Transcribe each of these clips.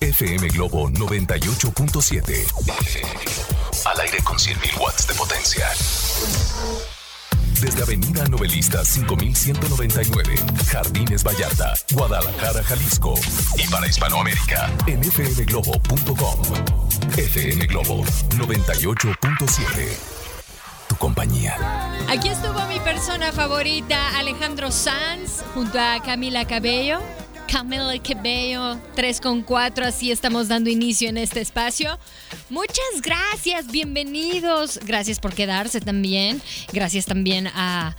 FM Globo 98.7. Al aire con 100.000 watts de potencia. Desde Avenida Novelista 5199, Jardines Vallarta, Guadalajara, Jalisco. Y para Hispanoamérica, en fmglobo.com. FM Globo 98.7. Tu compañía. Aquí estuvo mi persona favorita, Alejandro Sanz, junto a Camila Cabello. Camila Cabello, 3 con 4, así estamos dando inicio en este espacio. Muchas gracias, bienvenidos. Gracias por quedarse también. Gracias también a,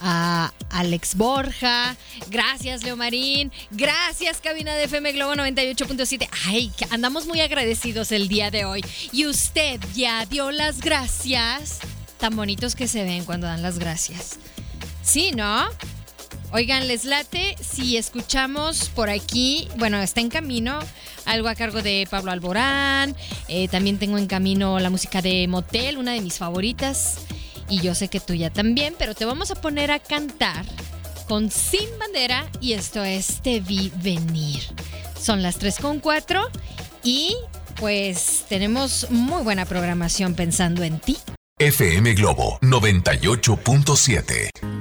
a Alex Borja. Gracias, Leo Marín. Gracias, cabina de FM Globo 98.7. Ay, andamos muy agradecidos el día de hoy. Y usted ya dio las gracias. Tan bonitos que se ven cuando dan las gracias. Sí, ¿no? Oigan, les late si escuchamos por aquí, bueno, está en camino algo a cargo de Pablo Alborán, eh, también tengo en camino la música de Motel, una de mis favoritas, y yo sé que tuya también, pero te vamos a poner a cantar con Sin Bandera y esto es Te Vi Venir. Son las 3 con 4 y pues tenemos muy buena programación pensando en ti. FM Globo 98.7.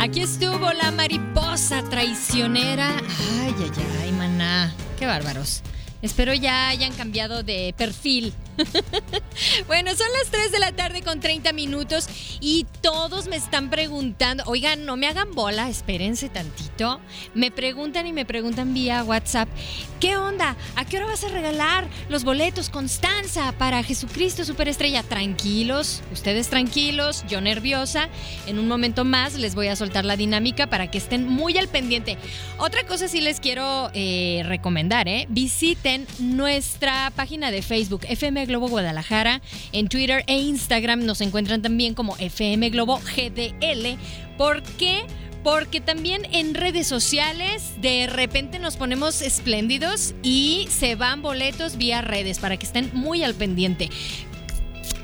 Aquí estuvo la mariposa traicionera. Ay, ay, ay, maná. Qué bárbaros. Espero ya hayan cambiado de perfil. bueno, son las 3 de la tarde con 30 minutos y todos me están preguntando, oigan, no me hagan bola, espérense tantito. Me preguntan y me preguntan vía WhatsApp, ¿qué onda? ¿A qué hora vas a regalar los boletos Constanza para Jesucristo Superestrella? Tranquilos, ustedes tranquilos, yo nerviosa. En un momento más les voy a soltar la dinámica para que estén muy al pendiente. Otra cosa sí les quiero eh, recomendar, ¿eh? Visiten nuestra página de Facebook, FM Globo Guadalajara. En Twitter e Instagram nos encuentran también como FM Globo GDL. ¿Por qué? Porque también en redes sociales de repente nos ponemos espléndidos y se van boletos vía redes para que estén muy al pendiente.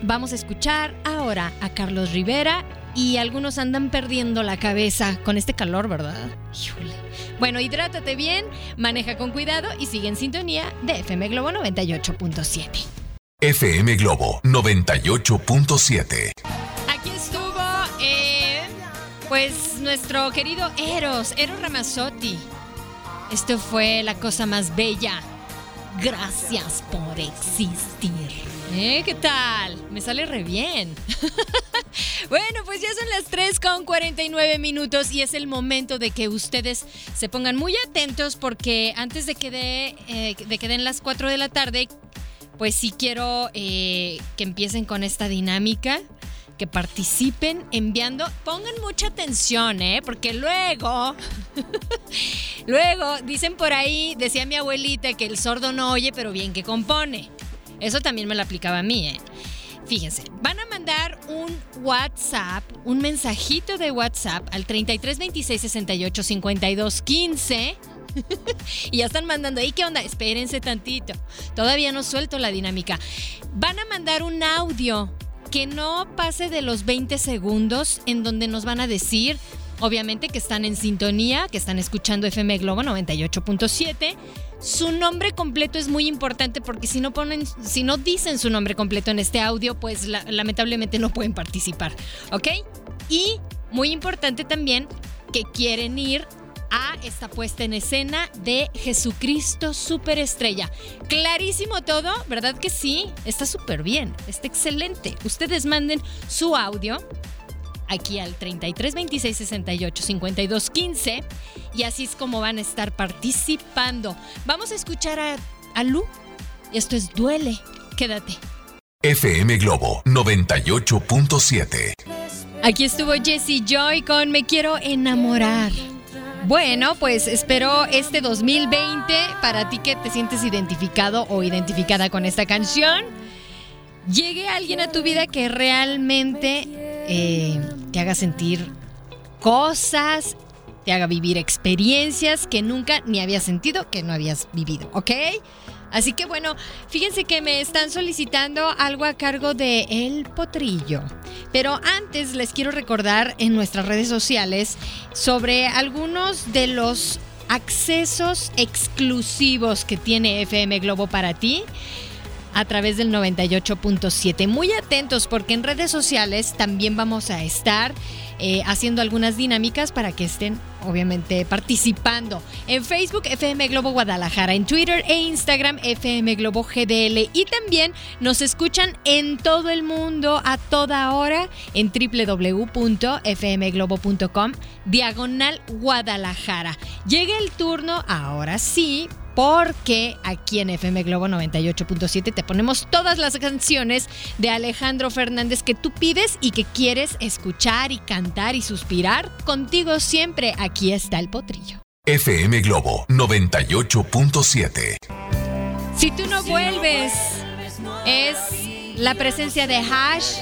Vamos a escuchar ahora a Carlos Rivera y algunos andan perdiendo la cabeza con este calor, ¿verdad? Bueno, hidrátate bien, maneja con cuidado y sigue en sintonía de FM Globo 98.7. FM Globo 98.7. Aquí estuvo, eh, pues, nuestro querido Eros, Eros Ramazzotti. Esto fue la cosa más bella. Gracias por existir. ¿Eh? ¿Qué tal? Me sale re bien. bueno, pues ya son las 3 con 49 minutos y es el momento de que ustedes se pongan muy atentos porque antes de que, de, eh, de que den las 4 de la tarde, pues sí quiero eh, que empiecen con esta dinámica, que participen enviando, pongan mucha atención, ¿eh? Porque luego, luego dicen por ahí, decía mi abuelita que el sordo no oye, pero bien que compone. Eso también me lo aplicaba a mí, ¿eh? Fíjense, van a mandar un WhatsApp, un mensajito de WhatsApp al 33 26 68 52 15 y ya están mandando ahí, ¿qué onda? Espérense tantito. Todavía no suelto la dinámica. Van a mandar un audio que no pase de los 20 segundos en donde nos van a decir, obviamente que están en sintonía, que están escuchando FM Globo 98.7. Su nombre completo es muy importante porque si no ponen, si no dicen su nombre completo en este audio, pues lamentablemente no pueden participar, ¿ok? Y muy importante también que quieren ir a esta puesta en escena de Jesucristo Superestrella. Clarísimo todo, ¿verdad que sí? Está súper bien, está excelente. Ustedes manden su audio aquí al 33 26 68 52 15 y así es como van a estar participando. Vamos a escuchar a, a Lu. Esto es Duele. Quédate. FM Globo 98.7. Aquí estuvo Jesse Joy con Me Quiero Enamorar. Bueno, pues espero este 2020 para ti que te sientes identificado o identificada con esta canción. Llegue alguien a tu vida que realmente eh, te haga sentir cosas, te haga vivir experiencias que nunca ni habías sentido que no habías vivido, ¿ok? Así que bueno, fíjense que me están solicitando algo a cargo de El Potrillo. Pero antes les quiero recordar en nuestras redes sociales sobre algunos de los accesos exclusivos que tiene FM Globo para ti a través del 98.7. Muy atentos porque en redes sociales también vamos a estar eh, haciendo algunas dinámicas para que estén obviamente participando. En Facebook FM Globo Guadalajara, en Twitter e Instagram FM Globo GDL y también nos escuchan en todo el mundo a toda hora en www.fmglobo.com diagonal Guadalajara. Llega el turno, ahora sí, porque aquí en FM Globo 98.7 te ponemos todas las canciones de Alejandro Fernández que tú pides y que quieres escuchar y cantar y suspirar. Contigo siempre aquí está el potrillo. FM Globo 98.7. Si tú no vuelves, es la presencia de Hash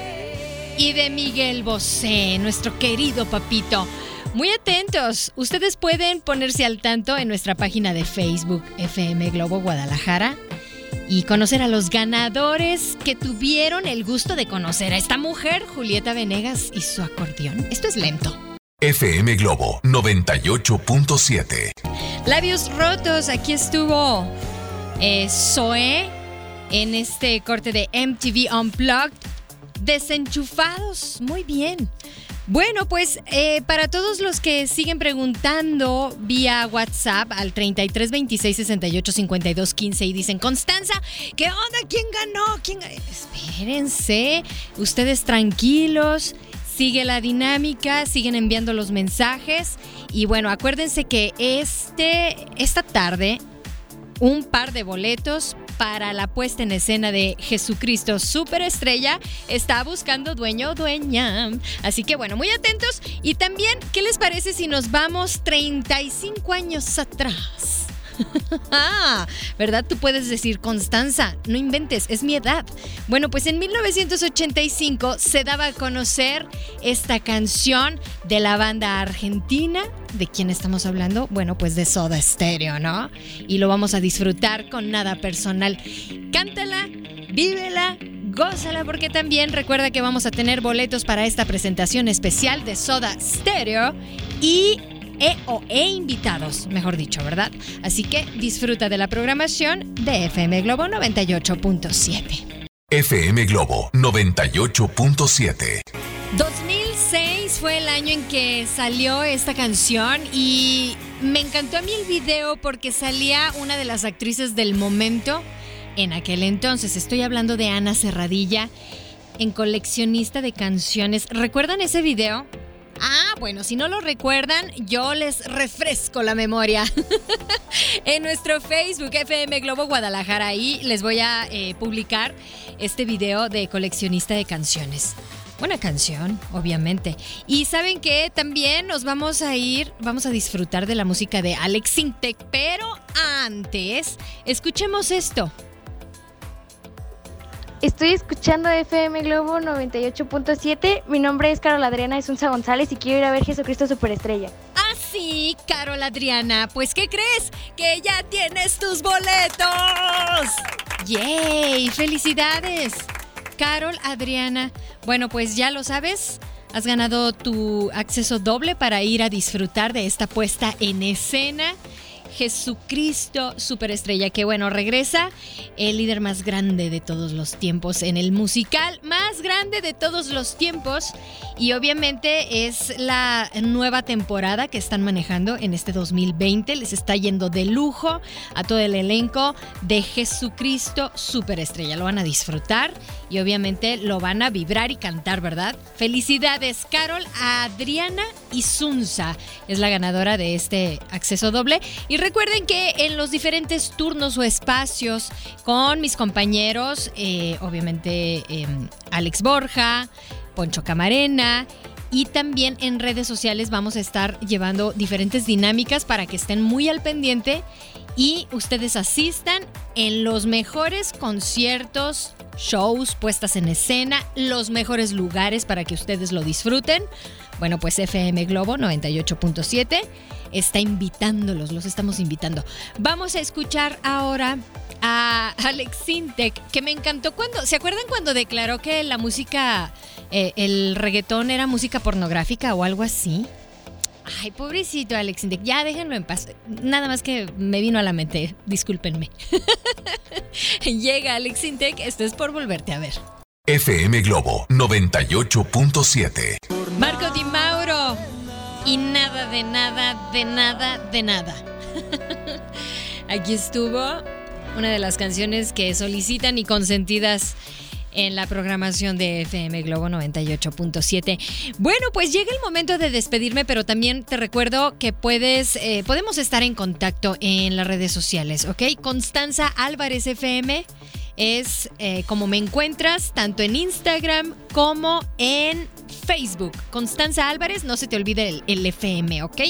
y de Miguel Bosé, nuestro querido papito. Muy atentos. Ustedes pueden ponerse al tanto en nuestra página de Facebook FM Globo Guadalajara y conocer a los ganadores que tuvieron el gusto de conocer a esta mujer, Julieta Venegas, y su acordeón. Esto es lento. FM Globo 98.7. Labios rotos, aquí estuvo eh, Zoe en este corte de MTV Unplugged. Desenchufados, muy bien. Bueno, pues eh, para todos los que siguen preguntando vía WhatsApp al 33 26 68 52 15 y dicen, Constanza, ¿qué onda? ¿Quién ganó? ¿Quién Espérense, ustedes tranquilos, sigue la dinámica, siguen enviando los mensajes y bueno, acuérdense que este, esta tarde un par de boletos para la puesta en escena de Jesucristo Superestrella está buscando dueño o dueña. Así que bueno, muy atentos. Y también, ¿qué les parece si nos vamos 35 años atrás? Ah, ¿verdad? Tú puedes decir, Constanza, no inventes, es mi edad. Bueno, pues en 1985 se daba a conocer esta canción de la banda argentina. ¿De quién estamos hablando? Bueno, pues de Soda Stereo, ¿no? Y lo vamos a disfrutar con nada personal. Cántala, vívela, gózala porque también recuerda que vamos a tener boletos para esta presentación especial de Soda Stereo y e o e invitados, mejor dicho, ¿verdad? Así que disfruta de la programación de FM Globo 98.7. FM Globo 98.7. 2006 fue el año en que salió esta canción y me encantó a mí el video porque salía una de las actrices del momento en aquel entonces. Estoy hablando de Ana Serradilla en coleccionista de canciones. ¿Recuerdan ese video? Bueno, si no lo recuerdan, yo les refresco la memoria. en nuestro Facebook FM Globo Guadalajara, ahí les voy a eh, publicar este video de coleccionista de canciones. Buena canción, obviamente. Y saben que también nos vamos a ir, vamos a disfrutar de la música de Alex Sintek, pero antes, escuchemos esto. Estoy escuchando FM Globo 98.7. Mi nombre es Carol Adriana Esunza González y quiero ir a ver Jesucristo Superestrella. Ah, sí, Carol Adriana. Pues, ¿qué crees? Que ya tienes tus boletos. ¡Yay! ¡Felicidades! Carol Adriana. Bueno, pues ya lo sabes. Has ganado tu acceso doble para ir a disfrutar de esta puesta en escena Jesucristo Superestrella, que bueno, regresa el líder más grande de todos los tiempos en el musical grande de todos los tiempos y obviamente es la nueva temporada que están manejando en este 2020, les está yendo de lujo a todo el elenco de Jesucristo Superestrella, lo van a disfrutar y obviamente lo van a vibrar y cantar, ¿verdad? Felicidades, Carol, Adriana y Sunza es la ganadora de este acceso doble. Y recuerden que en los diferentes turnos o espacios con mis compañeros, eh, obviamente em, Alex Borja, Poncho Camarena y también en redes sociales vamos a estar llevando diferentes dinámicas para que estén muy al pendiente y ustedes asistan en los mejores conciertos, shows, puestas en escena, los mejores lugares para que ustedes lo disfruten. Bueno, pues FM Globo 98.7 está invitándolos, los estamos invitando. Vamos a escuchar ahora a Alex Sintek, que me encantó cuando, ¿se acuerdan cuando declaró que la música, eh, el reggaetón era música pornográfica o algo así? Ay, pobrecito Alex Sintek, ya déjenlo en paz. Nada más que me vino a la mente, discúlpenme. Llega Alex Sintek, esto es por volverte a ver. FM Globo 98.7. Y nada de nada, de nada, de nada. Aquí estuvo una de las canciones que solicitan y consentidas en la programación de FM Globo 98.7. Bueno, pues llega el momento de despedirme, pero también te recuerdo que puedes, eh, podemos estar en contacto en las redes sociales, ¿ok? Constanza Álvarez FM es eh, como me encuentras tanto en Instagram como en Facebook. Constanza Álvarez, no se te olvide el, el FM, ¿ok?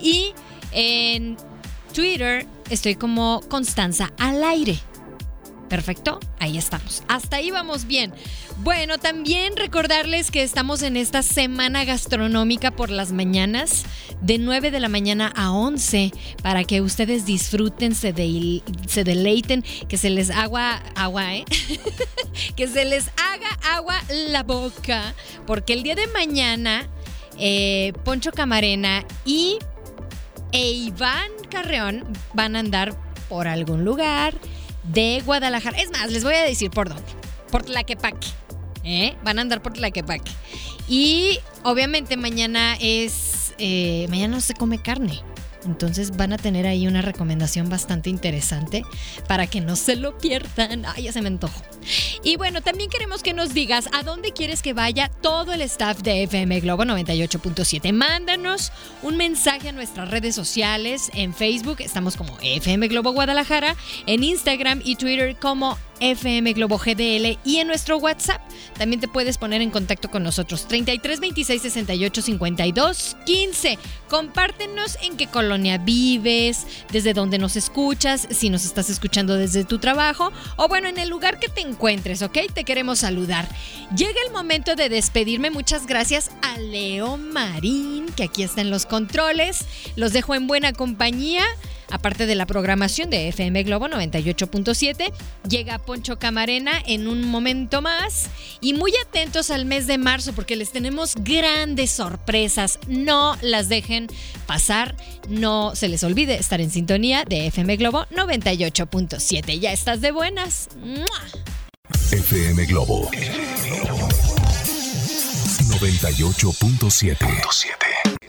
Y en Twitter estoy como Constanza al aire. Perfecto, ahí estamos. Hasta ahí vamos bien. Bueno, también recordarles que estamos en esta semana gastronómica por las mañanas, de 9 de la mañana a 11, para que ustedes disfruten, se, se deleiten, que se les agua, agua, ¿eh? que se les haga agua la boca, porque el día de mañana, eh, Poncho Camarena y Iván Carreón van a andar por algún lugar de Guadalajara. Es más, les voy a decir por dónde. Por Tlaquepaque. ¿eh? Van a andar por Tlaquepaque. Y obviamente mañana es... Eh, mañana no se come carne. Entonces van a tener ahí una recomendación bastante interesante para que no se lo pierdan. Ay, ya se me antojo. Y bueno, también queremos que nos digas a dónde quieres que vaya todo el staff de FM Globo 98.7. Mándanos un mensaje a nuestras redes sociales. En Facebook estamos como FM Globo Guadalajara, en Instagram y Twitter como FM Globo GDL y en nuestro WhatsApp también te puedes poner en contacto con nosotros 33 26 68 52 15. Compártenos en qué colonia vives, desde dónde nos escuchas, si nos estás escuchando desde tu trabajo o bueno, en el lugar que te encuentres, ¿ok? Te queremos saludar. Llega el momento de despedirme. Muchas gracias a Leo Marín, que aquí está en los controles. Los dejo en buena compañía. Aparte de la programación de FM Globo 98.7, llega Poncho Camarena en un momento más. Y muy atentos al mes de marzo porque les tenemos grandes sorpresas. No las dejen pasar. No se les olvide estar en sintonía de FM Globo 98.7. Ya estás de buenas. FM Globo 98.7.